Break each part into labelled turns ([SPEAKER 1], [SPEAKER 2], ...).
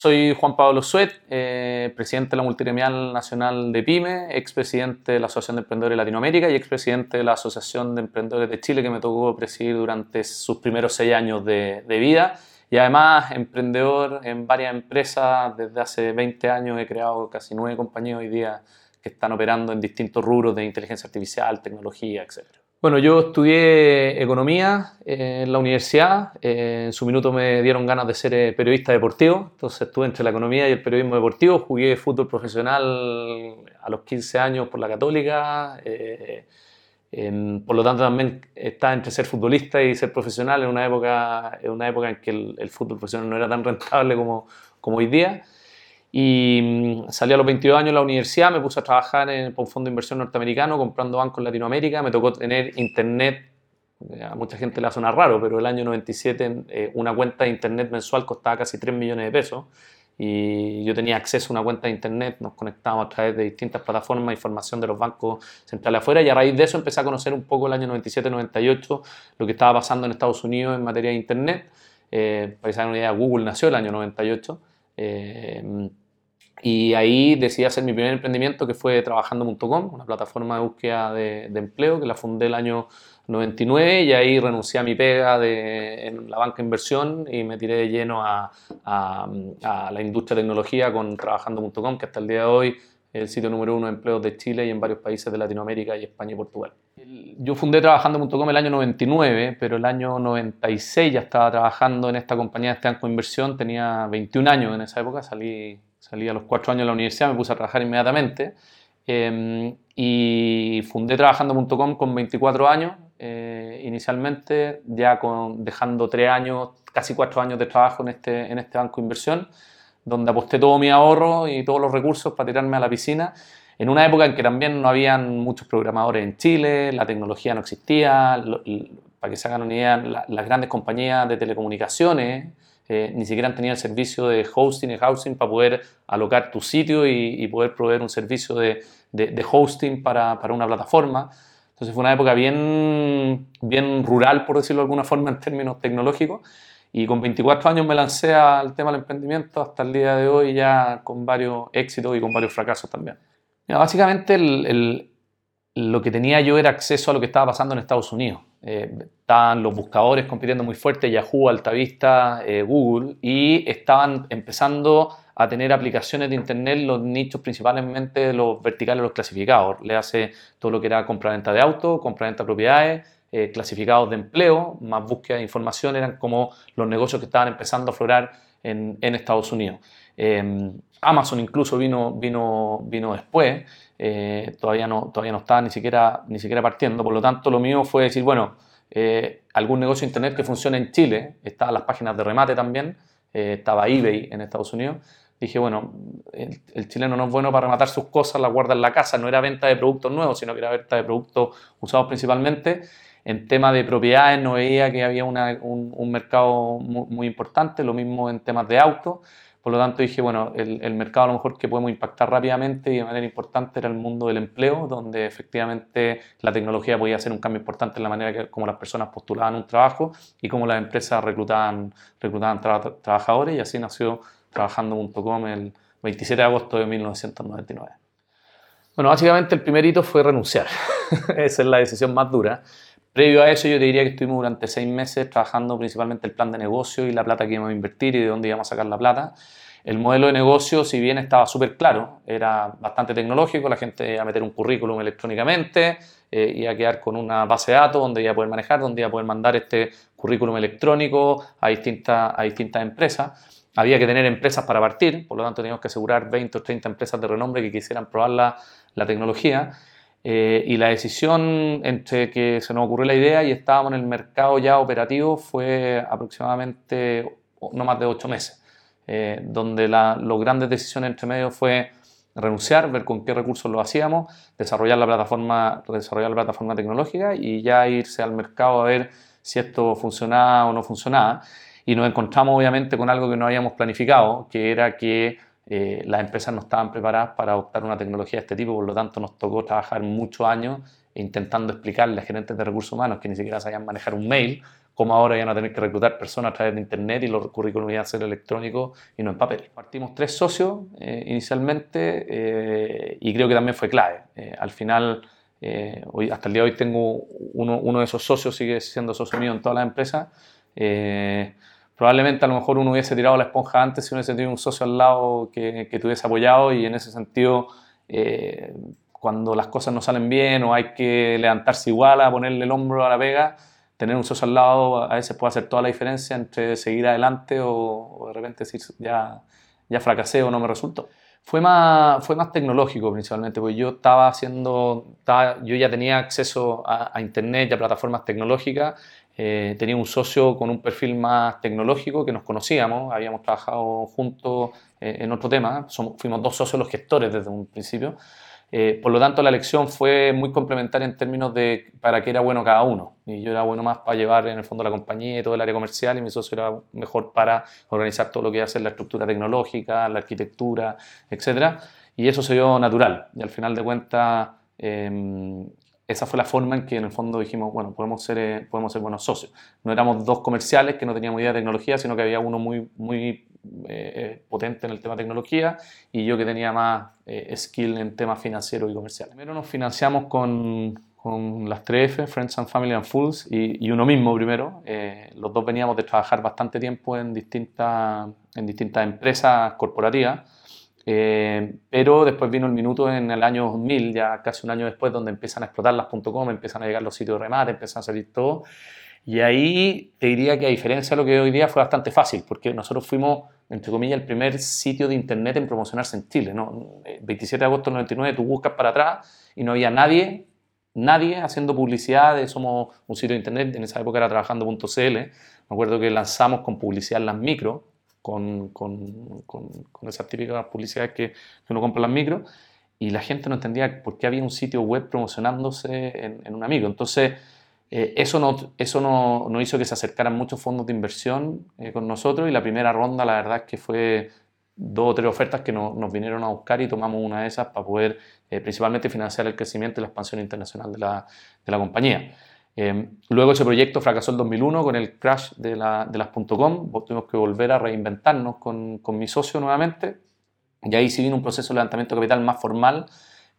[SPEAKER 1] Soy Juan Pablo Suet, eh, presidente de la Multiremial Nacional de PYME, expresidente de la Asociación de Emprendedores de Latinoamérica y expresidente de la Asociación de Emprendedores de Chile que me tocó presidir durante sus primeros seis años de, de vida. Y además, emprendedor en varias empresas desde hace 20 años. He creado casi nueve compañías hoy día que están operando en distintos rubros de inteligencia artificial, tecnología, etc. Bueno, yo estudié economía eh, en la universidad. Eh, en su minuto me dieron ganas de ser eh, periodista deportivo. Entonces estuve entre la economía y el periodismo deportivo. Jugué fútbol profesional a los 15 años por la Católica. por lo tanto, también estaba entre ser futbolista y ser profesional en una época en, una época en que el, el fútbol profesional no era tan rentable como, como hoy día. Y mm, salí a los 22 años de la universidad, me puse a trabajar en un fondo de inversión norteamericano comprando bancos en Latinoamérica. Me tocó tener internet, a mucha gente le suena raro, pero el año 97 eh, una cuenta de internet mensual costaba casi 3 millones de pesos. Y yo tenía acceso a una cuenta de internet, nos conectábamos a través de distintas plataformas, información de los bancos centrales afuera. Y a raíz de eso empecé a conocer un poco el año 97-98 lo que estaba pasando en Estados Unidos en materia de internet. Eh, para que se hagan una idea, Google nació el año 98. Eh, y ahí decidí hacer mi primer emprendimiento que fue trabajando.com, una plataforma de búsqueda de, empleo que la fundé el año 99 y ahí renuncié a mi pega de, en la banca inversión y me tiré de lleno a, a, a la industria de tecnología con trabajando.com, que hasta el día de hoy es el sitio número uno de empleos de Chile y en varios países de Latinoamérica y España y Portugal. Yo fundé trabajando.com el año 99, pero el año 96 ya estaba trabajando en esta compañía de este banco de inversión, tenía 21 años en esa época, salí, salí a los 4 años de la universidad, me puse a trabajar inmediatamente em, y fundé trabajando.com con 24 años eh, inicialmente, ya con, dejando 3 años, casi 4 años de trabajo en este, en este banco de inversión, donde aposté todo mi ahorro y todos los recursos para tirarme a la piscina en una época en que también no habían muchos programadores en Chile, la tecnología no existía, para que se hagan una idea, las grandes compañías de telecomunicaciones eh, ni siquiera tenían el servicio de hosting y housing para poder alocar tu sitio y, poder proveer un servicio de, hosting para, para, una plataforma. Entonces fue una época bien, bien rural, por decirlo de alguna forma, en términos tecnológicos. Y con 24 años me lancé al tema del emprendimiento hasta el día de hoy ya con varios éxitos y con varios fracasos también básicamente lo que tenía yo era acceso a lo que estaba pasando en Estados Unidos. Eh, estaban los buscadores compitiendo muy fuerte, Yahoo, Altavista, eh, Google, y estaban empezando a tener aplicaciones de Internet los nichos principalmente los verticales, los clasificados. Le hace todo lo que era compra-venta de autos, compra-venta de propiedades, eh, clasificados de empleo, más búsqueda de información, eran como los negocios que estaban empezando a aflorar en, Estados Unidos. Em, Amazon incluso vino, vino, vino después, eh, todavía, no, todavía no estaba ni siquiera, ni siquiera partiendo, por lo tanto lo mío fue decir, bueno, eh, algún negocio de internet que funcione en Chile, estaban las páginas de remate también, eh, estaba eBay en Estados Unidos, dije, bueno, el, chileno no es bueno para rematar sus cosas, las guarda en la casa, no era venta de productos nuevos, sino que era venta de productos usados principalmente. En tema de propiedades no veía que había un, mercado muy, muy, importante, lo mismo en temas de autos. Por lo tanto dije, bueno, el, mercado a lo mejor que podemos impactar rápidamente y de manera importante era el mundo del empleo, donde efectivamente la tecnología podía hacer un cambio importante en la manera que, como las personas postulaban un trabajo y cómo las empresas reclutaban, reclutaban trabajadores y así nació Trabajando.com el 27 de agosto de 1999. Bueno, básicamente el primer hito fue renunciar. Esa es la decisión más dura. Previo a eso yo te diría que estuvimos durante seis meses trabajando principalmente el plan de negocio y la plata que íbamos a invertir y de dónde íbamos a sacar la plata. El modelo de negocio, si bien estaba súper claro, era bastante tecnológico, la gente iba a meter un currículum electrónicamente, eh, iba a quedar con una base de datos donde iba a poder manejar, donde iba a poder mandar este currículum electrónico a distintas, a distintas empresas. Había que tener empresas para partir, por lo tanto teníamos que asegurar 20 o 30 empresas de renombre que quisieran probar la, la tecnología. Eh, y la decisión entre que se nos ocurrió la idea y estábamos en el mercado ya operativo fue aproximadamente no más de ocho meses, eh, donde las grandes decisiones entre medio fue renunciar, ver con qué recursos lo hacíamos, desarrollar la plataforma, desarrollar la plataforma tecnológica y ya irse al mercado a ver si esto funcionaba o no funcionaba. Y nos encontramos obviamente con algo que no habíamos planificado, que era que eh, las empresas no estaban preparadas para adoptar una tecnología de este tipo, por lo tanto nos tocó trabajar muchos años intentando explicarle a gerentes de recursos humanos que ni siquiera sabían manejar un mail como ahora ya no tener que reclutar personas a través de internet y los currículums ya ser electrónicos y no en papel. Partimos tres socios eh, inicialmente eh, y creo que también fue clave. Eh, al final, hoy, hasta el día de hoy tengo uno, uno, de esos socios, sigue siendo socio mío en toda la empresa. Probablemente a lo mejor uno hubiese tirado la esponja antes si hubiese tenido un socio al lado que, que te hubiese apoyado y en ese sentido cuando las cosas no salen bien o hay que levantarse igual a ponerle el hombro a la pega, tener un socio al lado a veces puede hacer toda la diferencia entre seguir adelante o, de repente decir ya, ya fracasé o no me resultó. Fue más, fue más tecnológico principalmente, porque yo estaba haciendo, yo ya tenía acceso a, internet y a plataformas tecnológicas, eh, tenía un socio con un perfil más tecnológico que nos conocíamos, habíamos trabajado juntos eh, en otro tema, Somos, fuimos dos socios los gestores desde un principio. Eh, por lo tanto, la elección fue muy complementaria en términos de para qué era bueno cada uno. Y yo era bueno más para llevar en el fondo la compañía y todo el área comercial y mi socio era mejor para organizar todo lo que iba a ser la estructura tecnológica, la arquitectura, etc. Y eso se dio natural. Y al final de cuentas, em, esa fue la forma en que en el fondo dijimos, bueno, podemos ser, eh, podemos ser buenos socios. No éramos dos comerciales que no teníamos idea de tecnología, sino que había uno muy, muy eh, eh, potente en el tema tecnología y yo que tenía más eh, skill en temas financieros y comerciales. Primero nos financiamos con, con las 3F, Friends and Family and Fools, y, y uno mismo primero. los dos veníamos de trabajar bastante tiempo en distintas, en distintas empresas corporativas. Pero después vino el minuto en el año 2000, ya casi un año después, donde empiezan a explotar las .com, empiezan a llegar los sitios de remate, empiezan a salir todo. Y ahí te diría que a diferencia de lo que hoy día fue bastante fácil, porque nosotros fuimos, entre comillas, el primer sitio de internet en promocionarse en Chile. ¿no? 27 eh, de agosto del 99 tú buscas para atrás y no había nadie, nadie haciendo publicidad de somos un sitio de internet, en esa época era trabajando.cl, me acuerdo que lanzamos con publicidad las micro, con, con, con, con esas típicas publicidades que, que uno compra en las micro, y la gente no entendía por qué había un sitio web promocionándose en, en una micro. Entonces, eh, eso no, eso no, no, hizo que se acercaran muchos fondos de inversión eh, con nosotros y la primera ronda la verdad que fue dos o tres ofertas que nos vinieron a buscar y tomamos una de esas para poder eh, principalmente financiar el crecimiento y la expansión internacional de la, de la compañía. Luego ese proyecto fracasó en 2001 con el crash de, la, de las .com, tuvimos que volver a reinventarnos con, con mi socio nuevamente. Y ahí sí vino un proceso de levantamiento de capital más formal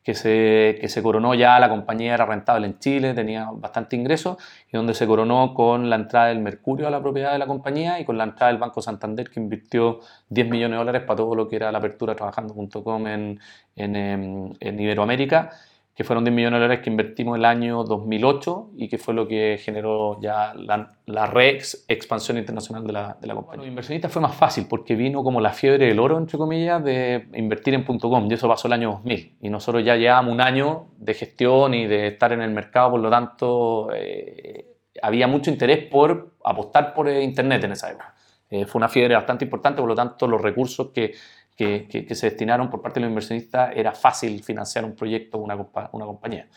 [SPEAKER 1] que se, que se coronó ya, la compañía era rentable en Chile, tenía bastante ingreso, y donde se coronó con la entrada del Mercurio a la propiedad de la compañía y con la entrada del Banco Santander, que invirtió 10 millones de dólares para todo lo que era la apertura trabajando.com en, en, en Iberoamérica que fueron 10 millones de dólares que invertimos el año 2008 y que fue lo que generó ya la, la re expansión internacional de la, de la compañía. Los inversionistas fue más fácil porque vino como la fiebre del oro, entre comillas, de invertir en .com y eso pasó el año 2000 y nosotros ya llevábamos un año de gestión y de estar en el mercado, por lo tanto eh, había mucho interés por apostar por Internet en esa época. Eh, fue una fiebre bastante importante, por lo tanto los recursos que que, se destinaron por parte de los inversionistas era fácil financiar un proyecto o una, una, compañía.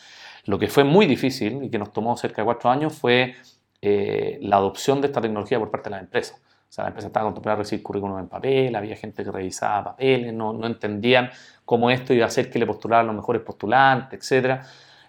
[SPEAKER 1] Lo que fue muy difícil y que nos tomó cerca de cuatro años fue eh, la adopción de esta tecnología por parte de las empresas. O sea, la empresa estaba a recibir currículum en papel, había gente que revisaba papeles, no, no entendían cómo esto iba a hacer que le postularan los mejores postulantes, etc.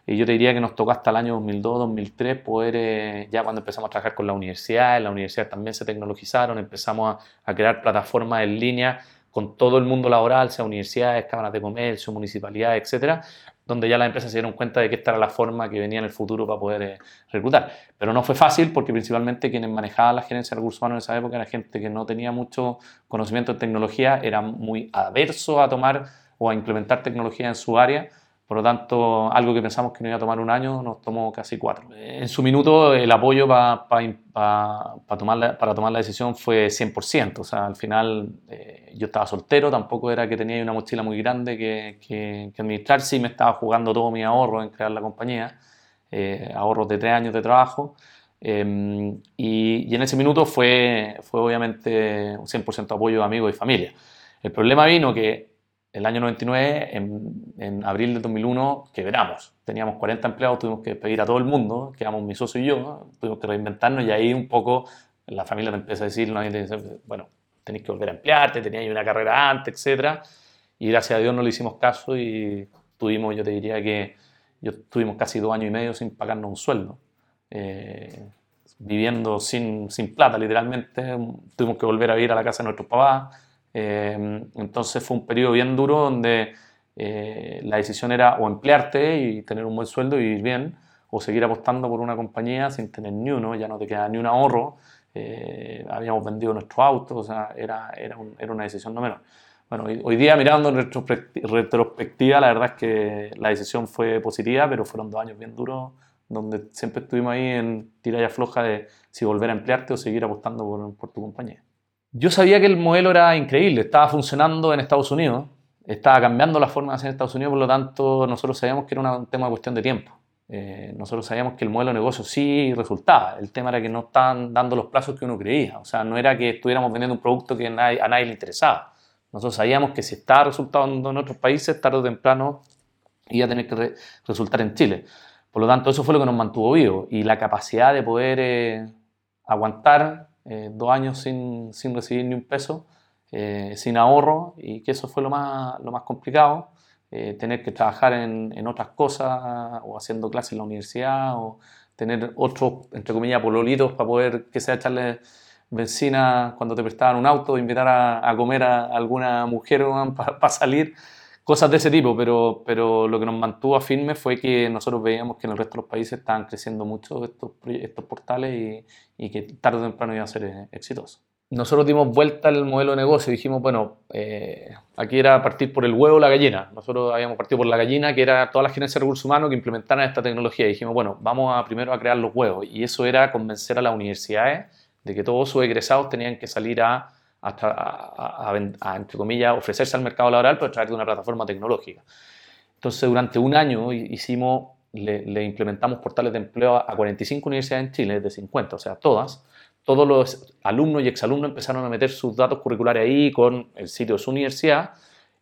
[SPEAKER 1] Y yo te diría que nos tocó hasta el año 2002, 2003 poder, eh, ya cuando empezamos a trabajar con la universidad, en la universidad también se tecnologizaron, empezamos a, a crear plataformas en línea con todo el mundo laboral, sea universidades, cámaras de comercio, municipalidades, etcétera, donde ya las empresas se dieron cuenta de que esta era la forma que venía en el futuro para poder eh, reclutar. Pero no fue fácil porque principalmente quienes manejaban la gerencia de recursos humanos en esa época era gente que no tenía mucho conocimiento de tecnología, era muy averso a tomar o a implementar tecnología en su área por lo tanto, algo que pensamos que nos iba a tomar un año nos tomó casi cuatro. En su minuto, el apoyo tomar la, para tomar la decisión fue 100%. O sea, al final eh, yo estaba soltero, tampoco era que tenía una mochila muy grande que, que, administrar. Sí me estaba jugando todo mi ahorro en crear la compañía, eh, ahorros de tres años de trabajo. Em, y, y, en ese minuto fue, fue obviamente un 100% apoyo de amigos y familia. El problema vino que el año 99, en, en, abril de 2001, quebramos. Teníamos 40 empleados, tuvimos que despedir a todo el mundo, quedamos mi socio y yo, tuvimos que reinventarnos y ahí un poco la familia te empieza a decir, ¿no? bueno, tenéis que volver a emplearte, teníais una carrera antes, etc. Y gracias a Dios no le hicimos caso y tuvimos, yo te diría que yo tuvimos casi dos años y medio sin pagarnos un sueldo. Eh, viviendo sin, sin, plata, literalmente. Tuvimos que volver a ir a la casa de nuestros papás. Eh, entonces fue un periodo bien duro donde eh, la decisión era o emplearte y tener un buen sueldo y vivir bien, o seguir apostando por una compañía sin tener ni uno, ya no te queda ni un ahorro. Eh, habíamos vendido nuestro auto, o sea, era, era, era una decisión no menos. Bueno, hoy día mirando en retrospectiva, la verdad es que la decisión fue positiva, pero fueron dos años bien duros, donde siempre estuvimos ahí en tiralla floja de si volver a emplearte o seguir apostando por, por tu compañía. Yo sabía que el modelo era increíble, estaba funcionando en Estados Unidos, estaba cambiando la forma de hacer en Estados Unidos, por lo tanto nosotros sabíamos que era un tema de cuestión de tiempo. Eh, nosotros sabíamos que el modelo de negocio sí resultaba, el tema era que no estaban dando los plazos que uno creía, o sea, no era que estuviéramos vendiendo un producto que a nadie, le interesaba. Nosotros sabíamos que si estaba resultando en otros países, tarde o temprano iba a tener que resultar en Chile. Por lo tanto, eso fue lo que nos mantuvo vivos y la capacidad de poder eh, aguantar eh, dos años sin, sin, recibir ni un peso, eh, sin ahorro, y que eso fue lo más, lo más complicado, eh, tener que trabajar en, en, otras cosas, o haciendo clases en la universidad, o tener otros, entre comillas, pololitos para poder, que sea, echarle benzina cuando te prestaban un auto, invitar a, a comer a alguna mujer para salir cosas de ese tipo, pero, pero lo que nos mantuvo firme fue que nosotros veíamos que en el resto de los países estaban creciendo mucho estos, estos portales y, y que tarde o temprano iban a ser eh, exitosos. Nosotros dimos vuelta al modelo de negocio y dijimos, bueno, eh, aquí era partir por el huevo o la gallina. Nosotros habíamos partido por la gallina, que era toda la gerencia de recursos humanos que implementaran esta tecnología. Y dijimos, bueno, vamos a primero a crear los huevos. Y eso era convencer a las universidades de que todos sus egresados tenían que salir a hasta a, entre comillas, ofrecerse al mercado laboral, pero a través de una plataforma tecnológica. Entonces, durante un año hicimos, le, implementamos portales de empleo a 45 universidades en Chile, de 50, o sea, todas. Todos los alumnos y exalumnos empezaron a meter sus datos curriculares ahí con el sitio de su universidad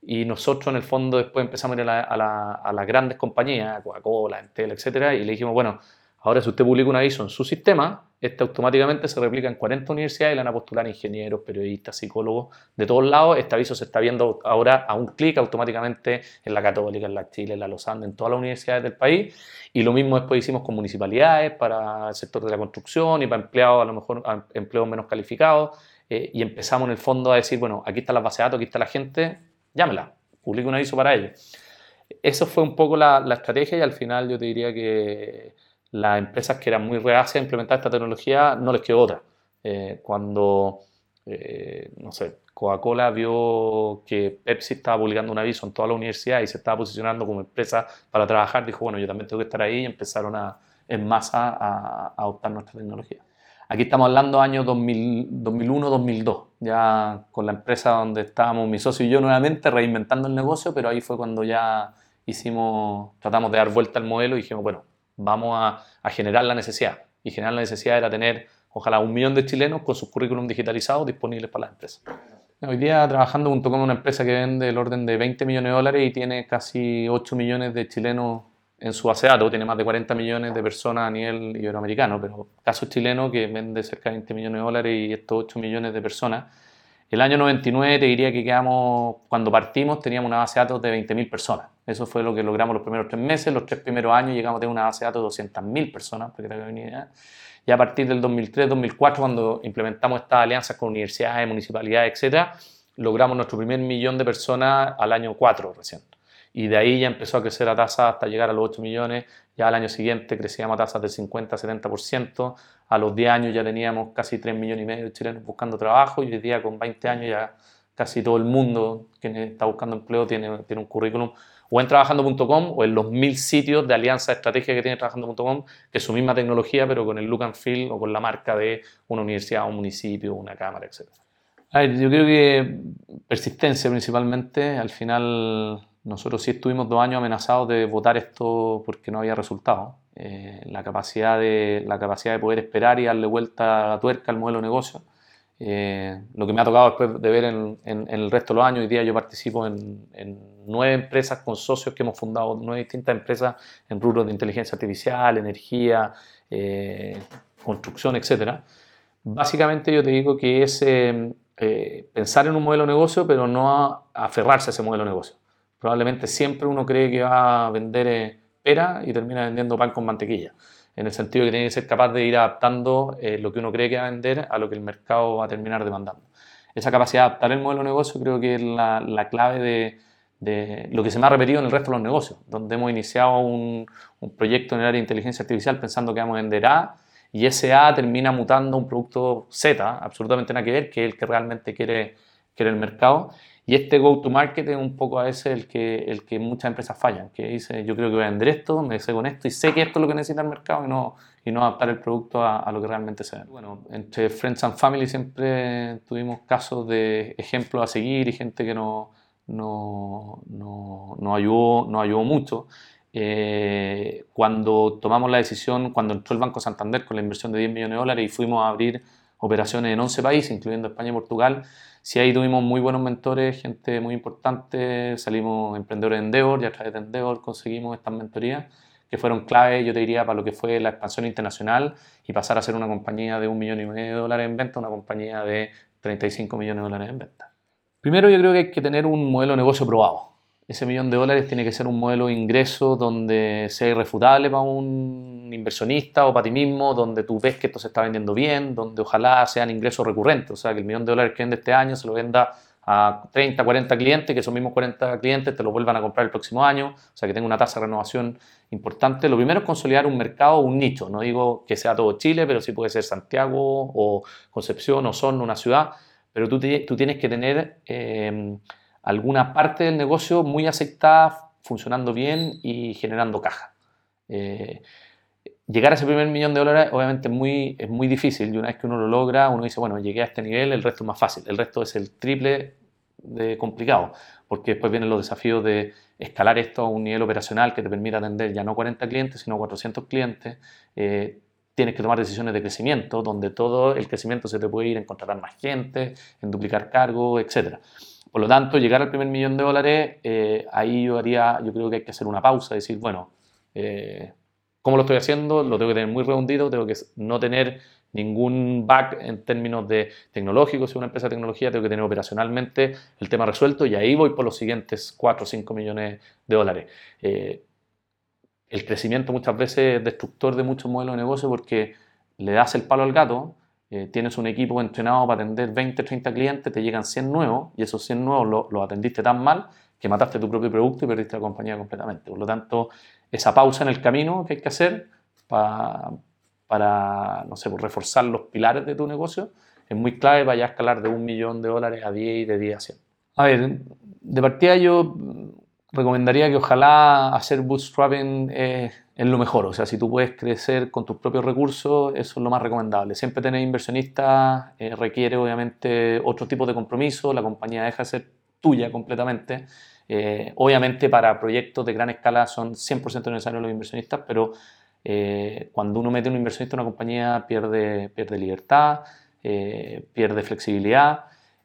[SPEAKER 1] y nosotros en el fondo después empezamos a ir a, las grandes compañías, Coca-Cola, Entel, etcétera, y le dijimos, bueno, Ahora, si usted publica un aviso en su sistema, este automáticamente se replica en 40 universidades y le van a postular ingenieros, periodistas, psicólogos de todos lados. Este aviso se está viendo ahora a un clic automáticamente en la Católica, en la Chile, en la Lozano, en todas las universidades del país. Y lo mismo después hicimos con municipalidades para el sector de la construcción y para empleados, a lo mejor empleos menos calificados. Eh, y empezamos en el fondo a decir, bueno, aquí está la base de datos, aquí está la gente, llámela, publique un aviso para ellos. Eso fue un poco la, la estrategia y al final yo te diría que las empresas que eran muy reacias a implementar esta tecnología no les quedó otra. Eh, cuando, eh, no sé, Coca-Cola vio que Pepsi estaba publicando un aviso en toda la universidad y se estaba posicionando como empresa para trabajar, dijo, bueno, yo también tengo que estar ahí y empezaron en masa a, adoptar nuestra tecnología. Aquí estamos hablando año 2001-2002, ya con la empresa donde estábamos mi socio y yo nuevamente reinventando el negocio, pero ahí fue cuando ya hicimos, tratamos de dar vuelta al modelo y dijimos, bueno, vamos a, generar la necesidad. Y generar la necesidad era tener, ojalá, un millón de chilenos con sus currículum digitalizados disponibles para las empresas. Hoy día trabajando junto con una empresa que vende el orden de 20 millones de dólares y tiene casi 8 millones de chilenos en su datos, tiene más de 40 millones de personas a nivel iberoamericano, pero caso chileno que vende cerca de 20 millones de dólares y estos 8 millones de personas. El año 99 te diría que quedamos, cuando partimos teníamos una base de datos de 20.000 personas. Eso fue lo que logramos los primeros tres meses. Los tres primeros años llegamos a tener una base de datos de 200.000 personas, para que te una idea. Y a partir del 2003-2004, cuando implementamos estas alianzas con universidades, municipalidades, etc., logramos nuestro primer millón de personas al año 4 recién. Y de ahí ya empezó a crecer la tasa hasta llegar a los 8 millones. Ya al año siguiente crecíamos a tasas del 50-70%. A los 10 años ya teníamos casi 3 millones y medio de chilenos buscando trabajo. Y hoy día con 20 años ya casi todo el mundo que está buscando empleo tiene, tiene un currículum o en trabajando.com o en los mil sitios de alianza estratégica que tiene trabajando.com, que es su misma tecnología, pero con el look and feel o con la marca de una universidad, un municipio, una cámara, etc. Yo creo que persistencia principalmente. Al final, nosotros sí estuvimos dos años amenazados de votar esto porque no había resultado. Eh, la, capacidad de, la capacidad de poder esperar y darle vuelta a tuerca al modelo de negocio eh, lo que me ha tocado después de ver en, el resto de los años, hoy día yo participo en, nueve empresas con socios que hemos fundado, nueve distintas empresas en rubros de inteligencia artificial, energía, eh, construcción, etc. Básicamente yo te digo que es eh, pensar en un modelo de negocio, pero no aferrarse a ese modelo de negocio. Probablemente siempre uno cree que va a vender pera y termina vendiendo pan con mantequilla. en el sentido que tiene que ser capaz de ir adaptando eh, lo que uno cree que va a vender a lo que el mercado va a terminar demandando. Esa capacidad de adaptar el modelo de negocio creo que es la, la clave de, lo que se me ha repetido en el resto de los negocios, donde hemos iniciado un, un proyecto en el área de inteligencia artificial pensando que vamos a vender A y ese A termina mutando un producto Z, absolutamente nada que ver, que es el que realmente quiere, quiere el mercado. Y este go-to-market es un poco a veces el que, el que muchas empresas fallan, que dice yo creo que voy a vender esto, me sé con esto y sé que esto es lo que necesita el mercado y no, y no adaptar el producto a, a lo que realmente se ve. Bueno, entre Friends and Family siempre tuvimos casos de ejemplos a seguir y gente que nos no, no, no, ayudó, no ayudó mucho. Eh, cuando tomamos la decisión, cuando entró el Banco Santander con la inversión de 10 millones de dólares y fuimos a abrir operaciones en 11 países, incluyendo España y Portugal, sí ahí tuvimos muy buenos mentores, gente muy importante, salimos emprendedores de Endeavor y a través de Endeavor conseguimos estas mentorías que fueron clave, yo te diría, para lo que fue la expansión internacional y pasar a ser una compañía de un millón y medio de dólares en venta, una compañía de 35 millones de dólares en venta. Primero yo creo que hay que tener un modelo de negocio probado ese millón de dólares tiene que ser un modelo de ingreso donde sea irrefutable para un inversionista o para ti mismo, donde tú ves que esto se está vendiendo bien, donde ojalá sean ingresos recurrentes, o sea, que el millón de dólares que vende este año se lo venda a 30, 40 clientes, que esos mismos 40 clientes te lo vuelvan a comprar el próximo año, o sea, que tenga una tasa de renovación importante. Lo primero es consolidar un mercado, un nicho, no digo que sea todo Chile, pero sí puede ser Santiago o Concepción o Son, una ciudad, pero tú, tú tienes que tener... Eh, alguna parte del negocio muy aceptada, funcionando bien y generando caja. Eh, llegar a ese primer millón de dólares obviamente muy, es muy difícil y una vez que uno lo logra, uno dice, bueno, llegué a este nivel, el resto es más fácil, el resto es el triple de complicado, porque después vienen los desafíos de escalar esto a un nivel operacional que te permita atender ya no 40 clientes, sino 400 clientes. Eh, tienes que tomar decisiones de crecimiento, donde todo el crecimiento se te puede ir en contratar más gente, en duplicar cargos, etcétera. Por lo tanto, llegar al primer millón de dólares, eh, ahí yo haría, yo creo que hay que hacer una pausa, decir, bueno, eh, ¿cómo lo estoy haciendo? Lo tengo que tener muy redondito, tengo que no tener ningún back en términos de tecnológicos, si una empresa de tecnología, tengo que tener operacionalmente el tema resuelto y ahí voy por los siguientes 4 o 5 millones de dólares. Eh, el crecimiento muchas veces es destructor de muchos modelos de negocio porque le das el palo al gato, eh, tienes un equipo entrenado para atender 20, 30 clientes, te llegan 100 nuevos y esos 100 nuevos los atendiste tan mal que mataste tu propio producto y perdiste la compañía completamente. Por lo tanto, esa pausa en el camino que hay que hacer para, para no sé, pues, reforzar los pilares de tu negocio es muy clave para ya escalar de un millón de dólares a 10 y de 10 a 100. A ver, de partida yo recomendaría que ojalá hacer bootstrapping eh, es lo mejor. O sea, si tú puedes crecer con tus propios recursos, eso es lo más recomendable. Siempre tener inversionistas eh, requiere obviamente otro tipo de compromiso, la compañía deja de ser tuya completamente. Eh, obviamente para proyectos de gran escala son 100% necesarios los inversionistas, pero cuando uno mete un inversionista en una compañía pierde, pierde libertad, pierde flexibilidad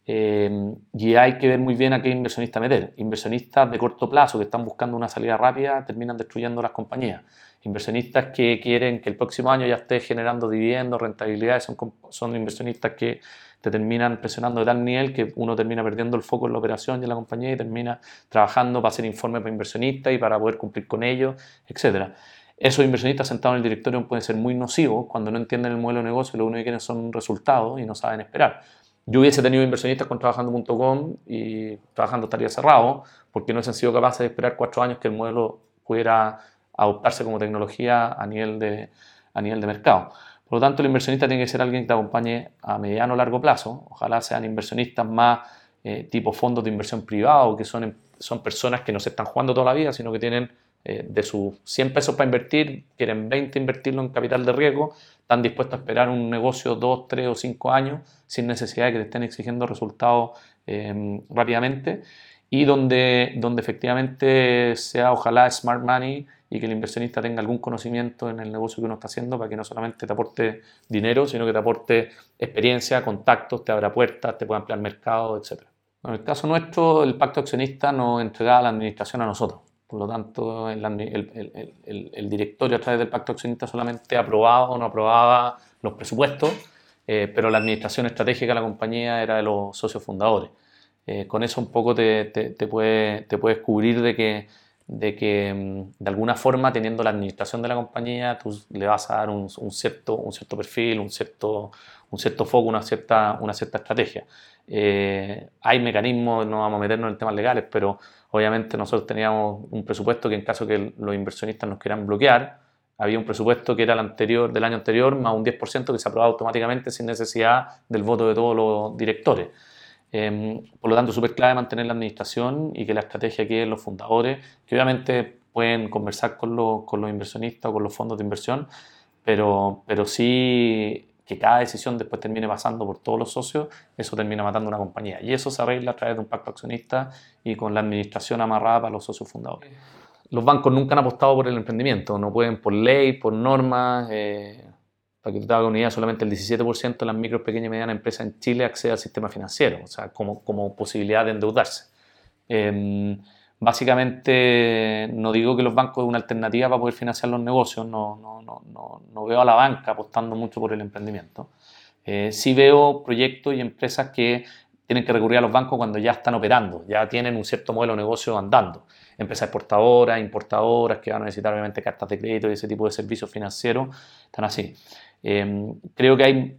[SPEAKER 1] eh, y hay que ver muy bien a qué inversionista meter. Inversionistas de corto plazo que están buscando una salida rápida terminan destruyendo las compañías. Inversionistas que quieren que el próximo año ya esté generando dividendos, rentabilidades, son, son inversionistas que te terminan presionando de tal nivel que uno termina perdiendo el foco en la operación y en la compañía y termina trabajando para hacer informes para inversionistas y para poder cumplir con ellos, etc. Esos inversionistas sentados en el directorio pueden ser muy nocivos cuando no entienden el modelo de negocio y lo único que quieren son resultados y no saben esperar. Yo hubiese tenido inversionistas con trabajando.com y trabajando estaría cerrado porque no han sido capaces de esperar cuatro años que el modelo pudiera adoptarse como tecnología a nivel de, a nivel de mercado. Por lo tanto, el inversionista tiene que ser alguien que te acompañe a mediano o largo plazo. Ojalá sean inversionistas más eh, tipo fondos de inversión privado, que son, son personas que no se están jugando toda la vida, sino que tienen eh, de sus 100 pesos para invertir, quieren 20 invertirlo en capital de riesgo, están dispuestos a esperar un negocio 2, 3 o 5 años sin necesidad de que te estén exigiendo resultados em, rápidamente y donde, donde efectivamente sea ojalá smart money y que el inversionista tenga algún conocimiento en el negocio que uno está haciendo para que no solamente te aporte dinero, sino que te aporte experiencia, contactos, te abra puertas, te pueda ampliar mercado, etc. En el caso nuestro, el pacto accionista nos entregaba la administración a nosotros. Por lo tanto, el, el, directorio a través del pacto accionista solamente aprobaba o no aprobaba los presupuestos, eh, pero la administración estratégica de la compañía era de los socios fundadores. Eh, con eso un poco te, te, te, puede, te puedes cubrir de que de que mm, de alguna forma teniendo la administración de la compañía tú le vas a dar un, cierto, un cierto perfil, un cierto, un cierto foco, una cierta, una cierta estrategia. Eh, hay mecanismos, no vamos a meternos en temas legales, pero obviamente nosotros teníamos un presupuesto que en caso que los inversionistas nos quieran bloquear, había un presupuesto que era el anterior, del año anterior más un 10% que se aprobaba automáticamente sin necesidad del voto de todos los directores. Em, por lo tanto, súper clave mantener la administración y que la estrategia quede en los fundadores, que obviamente pueden conversar con, con los inversionistas o con los fondos de inversión, pero, pero sí que cada decisión después termine pasando por todos los socios, eso termina matando una compañía. Y eso se arregla a través de un pacto accionista y con la administración amarrada para los socios fundadores. Los bancos nunca han apostado por el emprendimiento, no pueden por ley, por normas. Eh, para que tú te hagas una idea, solamente el 17% de las micro, pequeñas y medianas empresas en Chile accede al sistema financiero, o sea, como, como posibilidad de endeudarse. Em, básicamente, no digo que los bancos es una alternativa para poder financiar los negocios, no, no, no, no veo a la banca apostando mucho por el emprendimiento. Eh, sí veo proyectos y empresas que tienen que recurrir a los bancos cuando ya están operando, ya tienen un cierto modelo de negocio andando. Empresas exportadoras, importadoras que van a necesitar obviamente cartas de crédito y ese tipo de servicios financieros, están así. Em, creo que hay,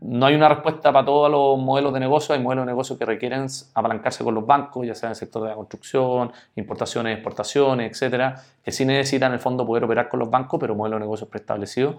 [SPEAKER 1] no hay una respuesta para todos los modelos de negocio, hay modelos de negocio que requieren apalancarse con los bancos, ya sea en el sector de la construcción, importaciones, exportaciones, etcétera, que sí necesitan en el fondo poder operar con los bancos, pero modelos de negocios preestablecidos.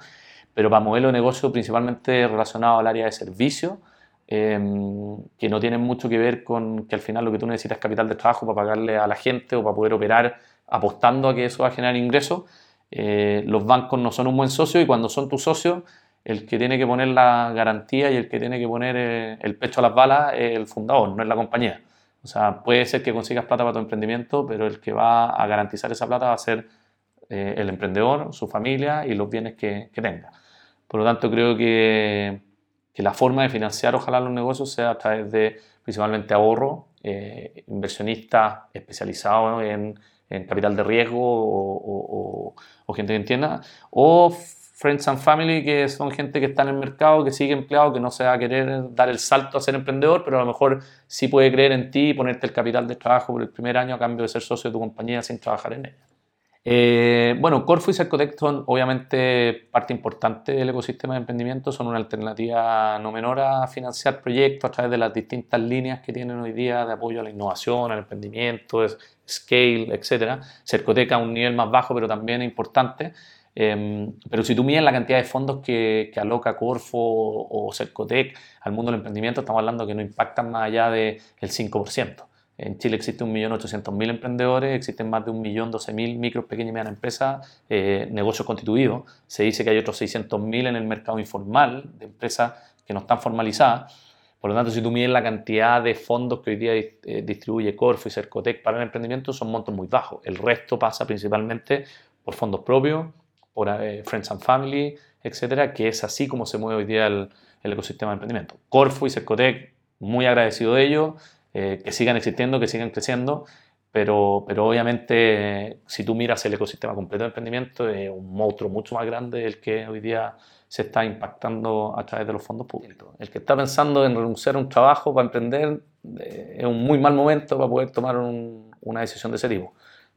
[SPEAKER 1] Pero para modelos de negocio principalmente relacionados al área de servicio, em, que no tienen mucho que ver con que al final lo que tú necesitas es capital de trabajo para pagarle a la gente o para poder operar apostando a que eso va a generar ingresos, eh, los bancos no son un buen socio y cuando son tus socios, el que tiene que poner la garantía y el que tiene que poner eh, el pecho a las balas es el fundador, no es la compañía. O sea, puede ser que consigas plata para tu emprendimiento, pero el que va a garantizar esa plata va a ser eh, el emprendedor, su familia y los bienes que, tenga. Por lo tanto, creo que, que, la forma de financiar ojalá los negocios sea a través de principalmente ahorro, inversionistas especializados en en capital de riesgo o, gente que entienda, o friends and family, que son gente que está en el mercado, que sigue empleado, que no se va a querer dar el salto a ser emprendedor, pero a lo mejor sí puede creer en ti y ponerte el capital de trabajo por el primer año a cambio de ser socio de tu compañía sin trabajar en ella. Eh, bueno, Corfo y Cercotec son obviamente parte importante del ecosistema de emprendimiento, son una alternativa no menor a financiar proyectos a través de las distintas líneas que tienen hoy día de apoyo a la innovación, al emprendimiento, scale, etc. Cercotec a un nivel más bajo, pero también importante. Em, pero si tú miras la cantidad de fondos que, que, aloca Corfo o Cercotec al mundo del emprendimiento, estamos hablando que no impactan más allá del 5%. En Chile existe 1.800.000 emprendedores, existen más de 1.012.000 micro, pequeñas y medianas empresas, eh, negocios constituidos. Se dice que hay otros 600.000 en el mercado informal de empresas que no están formalizadas. Por lo tanto, si tú mides la cantidad de fondos que hoy día eh, distribuye Corfo y Cercotec para el emprendimiento, son montos muy bajos. El resto pasa principalmente por fondos propios, por eh, Friends and Family, etcétera, que es así como se mueve hoy día el, el ecosistema de emprendimiento. Corfo y Cercotec, muy agradecido de ello eh, que sigan existiendo, que sigan creciendo, pero, pero obviamente si tú miras el ecosistema completo de emprendimiento es un monstruo mucho más grande del que hoy día se está impactando a través de los fondos públicos. El que está pensando en renunciar a un trabajo para emprender eh, es un muy mal momento para poder tomar una decisión de ese tipo.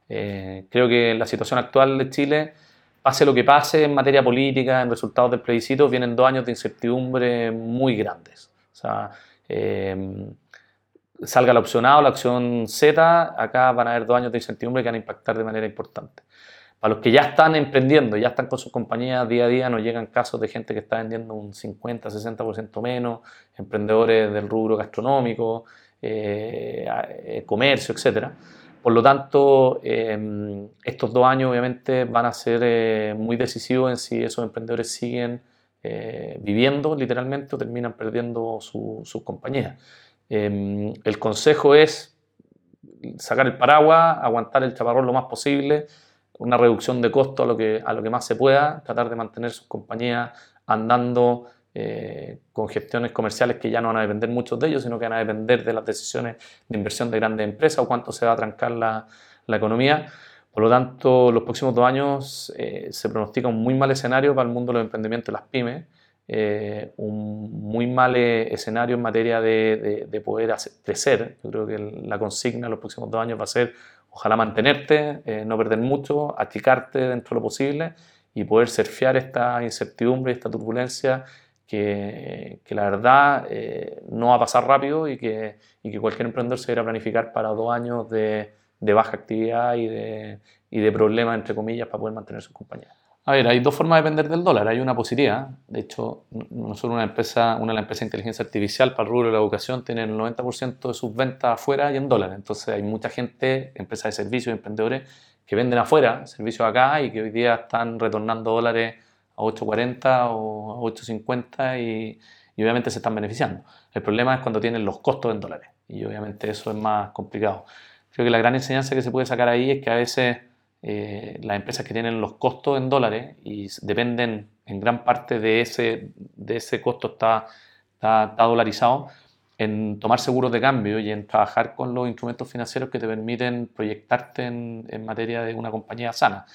[SPEAKER 1] Eh, creo que la situación actual de Chile, pase lo que pase en materia política, en resultados del plebiscito, vienen dos años de incertidumbre muy grandes. O sea, salga la opción A o la opción Z, acá van a haber dos años de incertidumbre que van a impactar de manera importante. Para los que ya están emprendiendo, ya están con sus compañías día a día, nos llegan casos de gente que está vendiendo un 50, 60% menos, emprendedores del rubro gastronómico, eh, eh, comercio, etc. Por lo tanto, em, estos dos años obviamente van a ser eh, muy decisivos en si esos emprendedores siguen viviendo literalmente o terminan perdiendo sus compañías. Em, el consejo es sacar el paraguas, aguantar el chaparrón lo más posible, una reducción de costo a lo que, a lo que más se pueda, tratar de mantener sus compañías andando eh, con gestiones comerciales que ya no van a depender muchos de ellos, sino que van a depender de las decisiones de inversión de grandes empresas o cuánto se va a trancar la, la economía. Por lo tanto, los próximos dos años eh, se pronostica un muy mal escenario para el mundo de los emprendimientos y las pymes. Eh, un muy mal eh, escenario en materia de, de, poder hacer, crecer. Yo creo que la consigna en los próximos dos años va a ser ojalá mantenerte, eh, no perder mucho, achicarte dentro de lo posible y poder surfear esta incertidumbre, esta turbulencia que, que la verdad eh, no va a pasar rápido y que, y que cualquier emprendedor se debería planificar para dos años de, de baja actividad y de, y de problemas, entre comillas, para poder mantener sus compañías. A ver, hay dos formas de vender del dólar. Hay una positiva. De hecho, nosotros una empresa, una de las empresas de inteligencia artificial para el rubro de la educación tiene el 90% de sus ventas afuera y en dólares. Entonces hay mucha gente, empresas de servicios, emprendedores, que venden afuera servicios acá y que hoy día están retornando dólares a 8.40 o a 8.50 y, obviamente se están beneficiando. El problema es cuando tienen los costos en dólares y obviamente eso es más complicado. Creo que la gran enseñanza que se puede sacar ahí es que a veces eh, las empresas que tienen los costos en dólares y dependen en gran parte de ese, de ese costo está, está, dolarizado, en tomar seguros de cambio y en trabajar con los instrumentos financieros que te permiten proyectarte en, en materia de una compañía sana.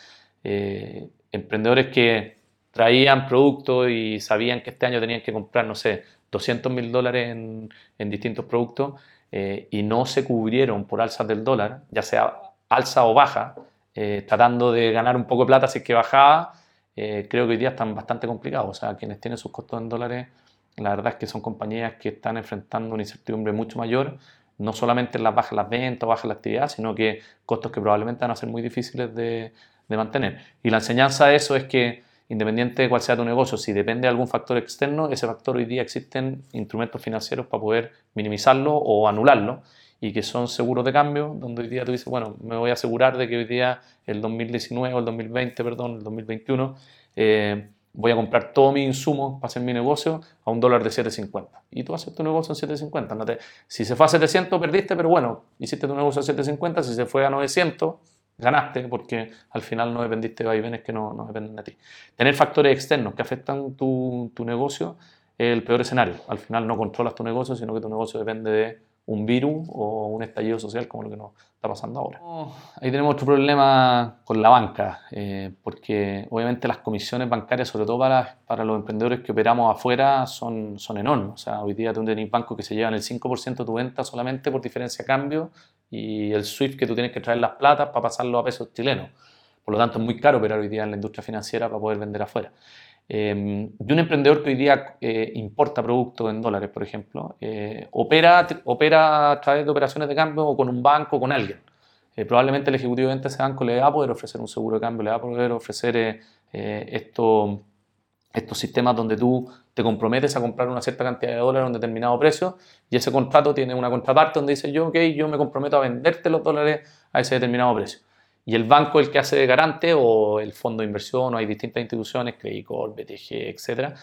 [SPEAKER 1] Eh, emprendedores que traían productos y sabían que este año tenían que comprar, no sé, 200 mil dólares en, en, distintos productos eh, y no se cubrieron por alzas del dólar, ya sea alza o baja, eh, tratando de ganar un poco de plata si es que bajaba, eh, creo que hoy día están bastante complicados. O sea, quienes tienen sus costos en dólares, la verdad es que son compañías que están enfrentando una incertidumbre mucho mayor, no solamente en las bajas las ventas bajas la actividad, sino que costos que probablemente van a ser muy difíciles de, de mantener. Y la enseñanza de eso es que independiente de cuál sea tu negocio, si depende de algún factor externo, ese factor hoy día existen instrumentos financieros para poder minimizarlo o anularlo y que son seguros de cambio, donde hoy día tú dices, bueno, me voy a asegurar de que hoy día el 2019 o el 2020, perdón, el 2021, eh, voy a comprar todo mi insumo para hacer mi negocio a un dólar de 7.50. Y tú haces tu negocio en 7.50. si se fue a 700, perdiste, pero bueno, hiciste tu negocio a 7.50, si se fue a 900, ganaste porque al final no dependiste de vaivenes que no, no dependen de ti. Tener factores externos que afectan tu, tu negocio es el peor escenario. Al final no controlas tu negocio, sino que tu negocio depende de un virus o un estallido social como lo que nos está pasando ahora. Ahí tenemos otro problema con la banca, eh, porque obviamente las comisiones bancarias, sobre todo para, para los emprendedores que operamos afuera, son, son enormes. O sea, hoy día tú tienes bancos que se llevan el 5% de tu venta solamente por diferencia de cambio y el SWIFT que tú tienes que traer las platas para pasarlo a pesos chilenos. Por lo tanto, es muy caro operar hoy día en la industria financiera para poder vender afuera. Eh, un emprendedor que hoy día eh, importa productos en dólares, por ejemplo, eh, opera, opera a través de operaciones de cambio o con un banco o con alguien. Eh, probablemente el ejecutivo de ese banco le va a poder ofrecer un seguro de cambio, le va a poder ofrecer esto, estos sistemas donde tú te comprometes a comprar una cierta cantidad de dólares a un determinado precio y ese contrato tiene una contraparte donde dice yo, ok, yo me comprometo a venderte los dólares a ese determinado precio y el banco el que hace de garante o el fondo de inversión o hay distintas instituciones, Credicor, BTG, etcétera,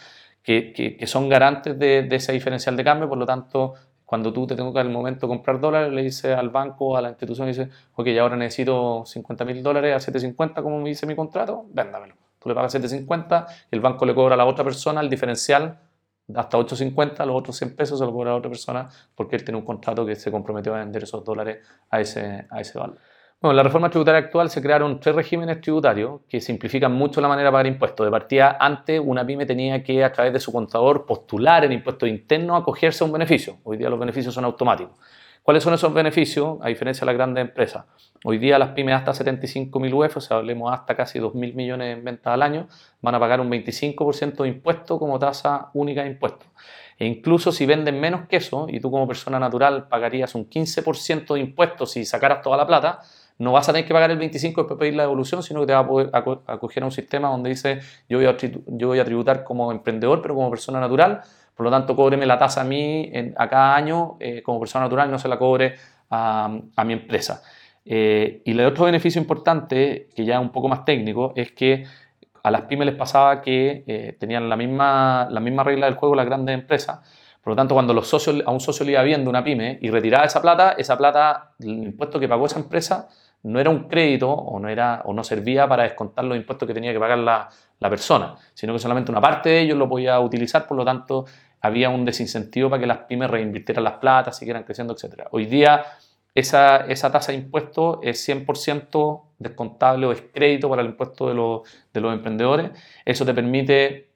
[SPEAKER 1] que, que, son garantes de, ese diferencial de cambio, por lo tanto, cuando tú te tengo que al momento comprar dólares, le dices al banco, a la institución, dice, ok, ahora necesito 50 mil dólares a 750, como me dice mi contrato, véndamelo. Tú le pagas 750, el banco le cobra a la otra persona el diferencial hasta 8.50, los otros 100 pesos se lo cobra a la otra persona porque él tiene un contrato que se comprometió a vender esos dólares a ese, a ese valor. Bueno, en la reforma tributaria actual se crearon tres regímenes tributarios que simplifican mucho la manera de pagar impuestos. De partida, antes una pyme tenía que, a través de su contador, postular en impuestos internos, acogerse a un beneficio. Hoy día los beneficios son automáticos. ¿Cuáles son esos beneficios? A diferencia de las grandes empresas. Hoy día las pymes hasta 75.000 UF, o sea, hablemos hasta casi 2.000 millones en ventas al año, van a pagar un 25% de impuesto como tasa única de impuestos. E incluso si venden menos que eso, y tú como persona natural pagarías un 15% de impuestos si sacaras toda la plata, no vas a tener que pagar el 25 y después pedir la devolución, sino que te vas a poder acoger a un sistema donde dice yo voy, a, yo voy a tributar como emprendedor, pero como persona natural, por lo tanto cóbreme la tasa a mí a cada año eh, como persona natural, no se la cobre a, mi empresa. Eh, y el otro beneficio importante, que ya es un poco más técnico, es que a las pymes les pasaba que eh, tenían la misma, la misma regla del juego las grandes empresas, por lo tanto, cuando los socios, a un socio le iba bien de una pyme y retiraba esa plata, esa plata, el impuesto que pagó esa empresa, no era un crédito o no, era, o no servía para descontar los impuestos que tenía que pagar la, la persona, sino que solamente una parte de ellos lo podía utilizar, por lo tanto había un desincentivo para que las pymes reinvirtieran las platas, siguieran creciendo, etc. Hoy día esa, esa tasa de impuesto es 100% descontable o es crédito para el impuesto de, de los emprendedores. Eso te permite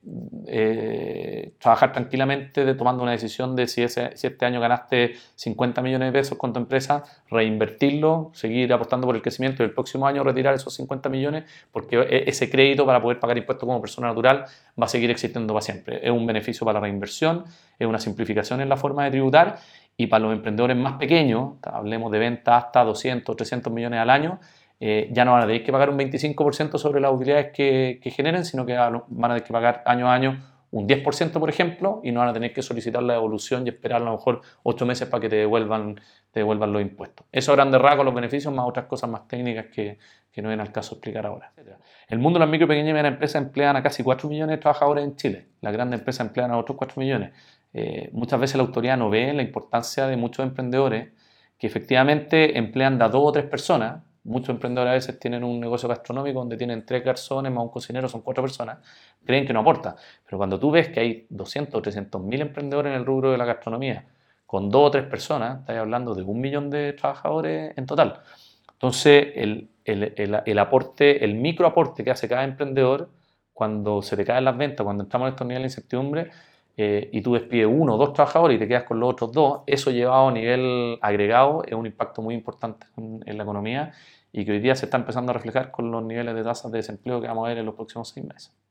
[SPEAKER 1] eh, trabajar tranquilamente de, tomando una decisión de si, ese, si este año ganaste 50 millones de pesos con tu empresa, reinvertirlo, seguir apostando por el crecimiento y el próximo año retirar esos 50 millones porque e, ese crédito para poder pagar impuestos como persona natural va a seguir existiendo para siempre. Es un beneficio para la reinversión, es una simplificación en la forma de tributar y para los emprendedores más pequeños, hablemos de ventas hasta 200, 300 millones al año, eh, ya no van a tener que pagar un 25% sobre las utilidades que, generen, sino que van a tener que pagar año a año un 10%, por ejemplo, y no van a tener que solicitar la devolución y esperar a lo mejor 8 meses para que te devuelvan, te devuelvan los impuestos. Eso a grandes rasgos, los beneficios, más otras cosas más técnicas que, que no viene al caso explicar ahora. El mundo de las micro, y pequeñas empresas emplean a casi 4 millones de trabajadores en Chile. Las grandes empresas emplean a otros 4 millones. Eh, muchas veces la autoridad no ve la importancia de muchos emprendedores que efectivamente emplean a dos o tres personas muchos emprendedores a veces tienen un negocio gastronómico donde tienen tres garzones más un cocinero, son cuatro personas, creen que no aporta. Pero cuando tú ves que hay 200 o 300 mil emprendedores en el rubro de la gastronomía, con dos o tres personas, estás hablando de un millón de trabajadores en total. Entonces, el, el, el, aporte, el microaporte que hace cada emprendedor, cuando se te caen las ventas, cuando entramos en estos niveles de incertidumbre, eh, y tú despides uno o dos trabajadores y te quedas con los otros dos, eso llevado a nivel agregado es un impacto muy importante en la economía y que hoy día se está empezando a reflejar con los niveles de tasas de desempleo que vamos a ver en los próximos seis meses.